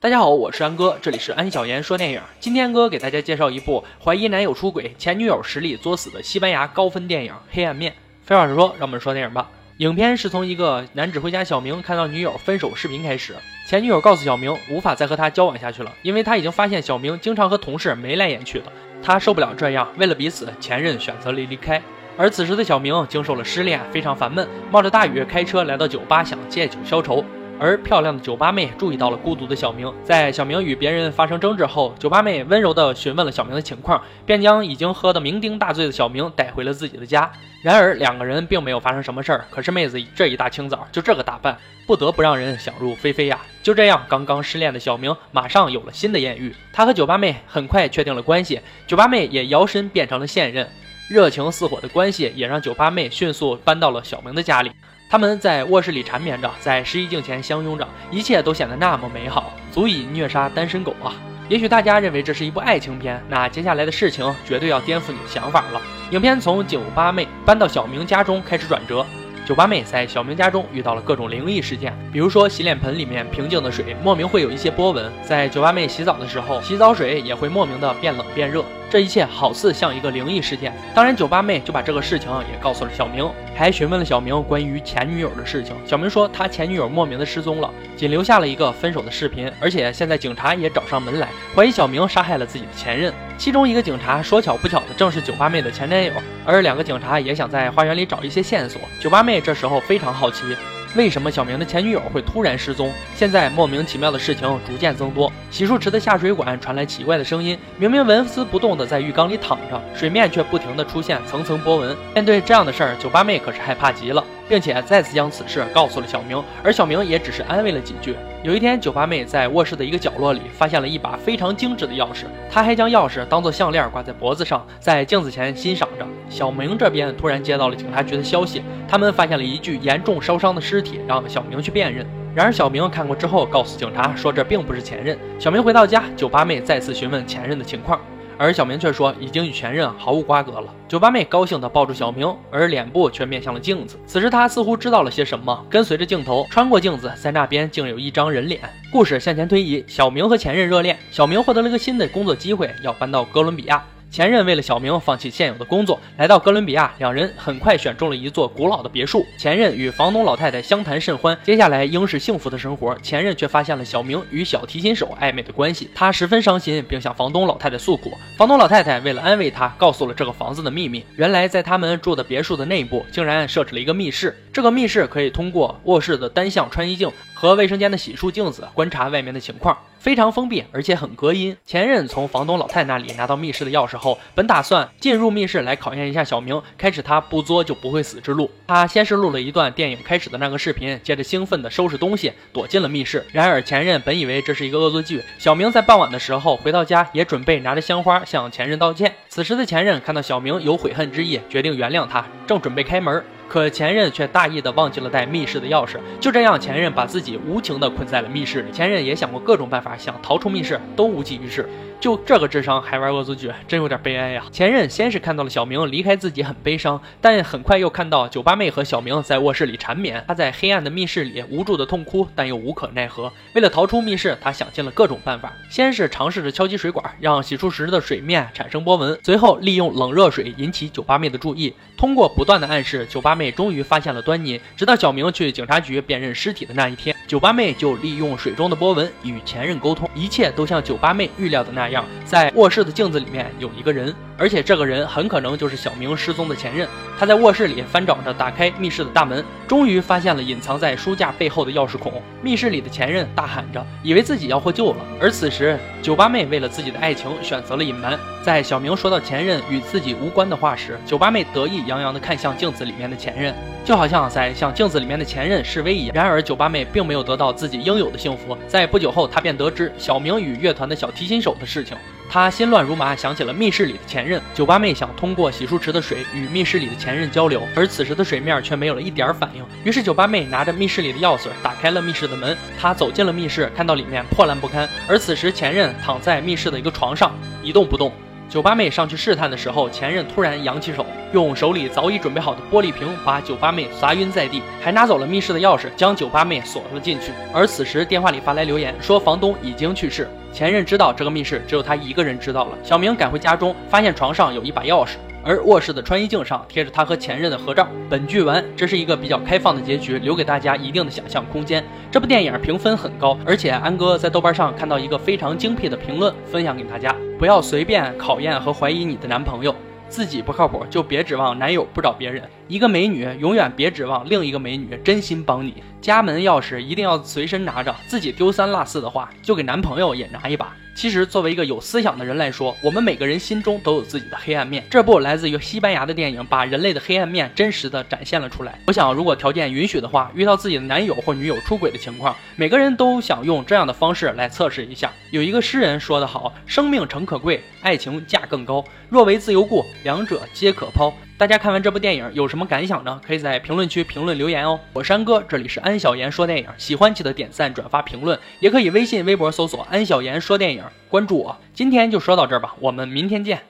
大家好，我是安哥，这里是安小言说电影。今天哥给大家介绍一部怀疑男友出轨、前女友实力作死的西班牙高分电影《黑暗面》。废话少说，让我们说电影吧。影片是从一个男指挥家小明看到女友分手视频开始。前女友告诉小明，无法再和他交往下去了，因为他已经发现小明经常和同事眉来眼去的，他受不了这样。为了彼此，前任选择了离开。而此时的小明经受了失恋，非常烦闷，冒着大雨开车来到酒吧，想借酒消愁。而漂亮的酒吧妹注意到了孤独的小明，在小明与别人发生争执后，酒吧妹温柔地询问了小明的情况，便将已经喝得酩酊大醉的小明带回了自己的家。然而两个人并没有发生什么事儿，可是妹子这一大清早就这个打扮，不得不让人想入非非呀。就这样，刚刚失恋的小明马上有了新的艳遇，他和酒吧妹很快确定了关系，酒吧妹也摇身变成了现任，热情似火的关系也让酒吧妹迅速搬到了小明的家里。他们在卧室里缠绵着，在试衣镜前相拥着，一切都显得那么美好，足以虐杀单身狗啊！也许大家认为这是一部爱情片，那接下来的事情绝对要颠覆你的想法了。影片从酒吧妹搬到小明家中开始转折，酒吧妹在小明家中遇到了各种灵异事件，比如说洗脸盆里面平静的水莫名会有一些波纹，在酒吧妹洗澡的时候，洗澡水也会莫名的变冷变热。这一切好似像一个灵异事件，当然，酒吧妹就把这个事情也告诉了小明，还询问了小明关于前女友的事情。小明说他前女友莫名的失踪了，仅留下了一个分手的视频，而且现在警察也找上门来，怀疑小明杀害了自己的前任。其中一个警察说巧不巧的正是酒吧妹的前男友，而两个警察也想在花园里找一些线索。酒吧妹这时候非常好奇。为什么小明的前女友会突然失踪？现在莫名其妙的事情逐渐增多。洗漱池的下水管传来奇怪的声音，明明纹丝不动的在浴缸里躺着，水面却不停的出现层层波纹。面对这样的事儿，酒吧妹可是害怕极了。并且再次将此事告诉了小明，而小明也只是安慰了几句。有一天，酒吧妹在卧室的一个角落里发现了一把非常精致的钥匙，她还将钥匙当做项链挂在脖子上，在镜子前欣赏着。小明这边突然接到了警察局的消息，他们发现了一具严重烧伤的尸体，让小明去辨认。然而小明看过之后，告诉警察说这并不是前任。小明回到家，酒吧妹再次询问前任的情况。而小明却说已经与前任毫无瓜葛了。酒吧妹高兴地抱住小明，而脸部却面向了镜子。此时她似乎知道了些什么，跟随着镜头穿过镜子，在那边竟有一张人脸。故事向前推移，小明和前任热恋，小明获得了一个新的工作机会，要搬到哥伦比亚。前任为了小明放弃现有的工作，来到哥伦比亚。两人很快选中了一座古老的别墅。前任与房东老太太相谈甚欢，接下来应是幸福的生活。前任却发现了小明与小提琴手暧昧的关系，他十分伤心，并向房东老太太诉苦。房东老太太为了安慰他，告诉了这个房子的秘密。原来在他们住的别墅的内部，竟然设置了一个密室。这个密室可以通过卧室的单向穿衣镜和卫生间的洗漱镜子观察外面的情况。非常封闭，而且很隔音。前任从房东老太那里拿到密室的钥匙后，本打算进入密室来考验一下小明，开始他不作就不会死之路。他先是录了一段电影开始的那个视频，接着兴奋地收拾东西，躲进了密室。然而前任本以为这是一个恶作剧。小明在傍晚的时候回到家，也准备拿着香花向前任道歉。此时的前任看到小明有悔恨之意，决定原谅他，正准备开门。可前任却大意的忘记了带密室的钥匙，就这样，前任把自己无情的困在了密室里。前任也想过各种办法想逃出密室，都无济于事。就这个智商还玩恶作剧，真有点悲哀呀！前任先是看到了小明离开自己，很悲伤，但很快又看到酒吧妹和小明在卧室里缠绵。他在黑暗的密室里无助的痛哭，但又无可奈何。为了逃出密室，他想尽了各种办法。先是尝试着敲击水管，让洗漱时的水面产生波纹，随后利用冷热水引起酒吧妹的注意。通过不断的暗示，酒吧妹终于发现了端倪。直到小明去警察局辨认尸体的那一天，酒吧妹就利用水中的波纹与前任沟通。一切都像酒吧妹预料的那样。在卧室的镜子里面有一个人，而且这个人很可能就是小明失踪的前任。他在卧室里翻找着打开密室的大门，终于发现了隐藏在书架背后的钥匙孔。密室里的前任大喊着，以为自己要获救了。而此时，酒吧妹为了自己的爱情选择了隐瞒。在小明说到前任与自己无关的话时，酒吧妹得意洋洋地看向镜子里面的前任，就好像在向镜子里面的前任示威一样。然而，酒吧妹并没有得到自己应有的幸福。在不久后，她便得知小明与乐团的小提琴手的事情。他心乱如麻，想起了密室里的前任。酒吧妹想通过洗漱池的水与密室里的前任交流，而此时的水面却没有了一点反应。于是酒吧妹拿着密室里的钥匙打开了密室的门。她走进了密室，看到里面破烂不堪，而此时前任躺在密室的一个床上一动不动。酒吧妹上去试探的时候，前任突然扬起手，用手里早已准备好的玻璃瓶把酒吧妹砸晕在地，还拿走了密室的钥匙，将酒吧妹锁了进去。而此时电话里发来留言说房东已经去世，前任知道这个密室只有他一个人知道了。小明赶回家中，发现床上有一把钥匙。而卧室的穿衣镜上贴着他和前任的合照。本剧完，这是一个比较开放的结局，留给大家一定的想象空间。这部电影评分很高，而且安哥在豆瓣上看到一个非常精辟的评论，分享给大家：不要随便考验和怀疑你的男朋友，自己不靠谱就别指望男友不找别人。一个美女永远别指望另一个美女真心帮你。家门钥匙一定要随身拿着，自己丢三落四的话，就给男朋友也拿一把。其实，作为一个有思想的人来说，我们每个人心中都有自己的黑暗面。这部来自于西班牙的电影，把人类的黑暗面真实的展现了出来。我想，如果条件允许的话，遇到自己的男友或女友出轨的情况，每个人都想用这样的方式来测试一下。有一个诗人说得好：“生命诚可贵，爱情价更高。若为自由故，两者皆可抛。”大家看完这部电影有什么感想呢？可以在评论区评论留言哦。我是安哥，这里是安小言说电影，喜欢记得点赞、转发、评论，也可以微信、微博搜索“安小言说电影”，关注我。今天就说到这儿吧，我们明天见。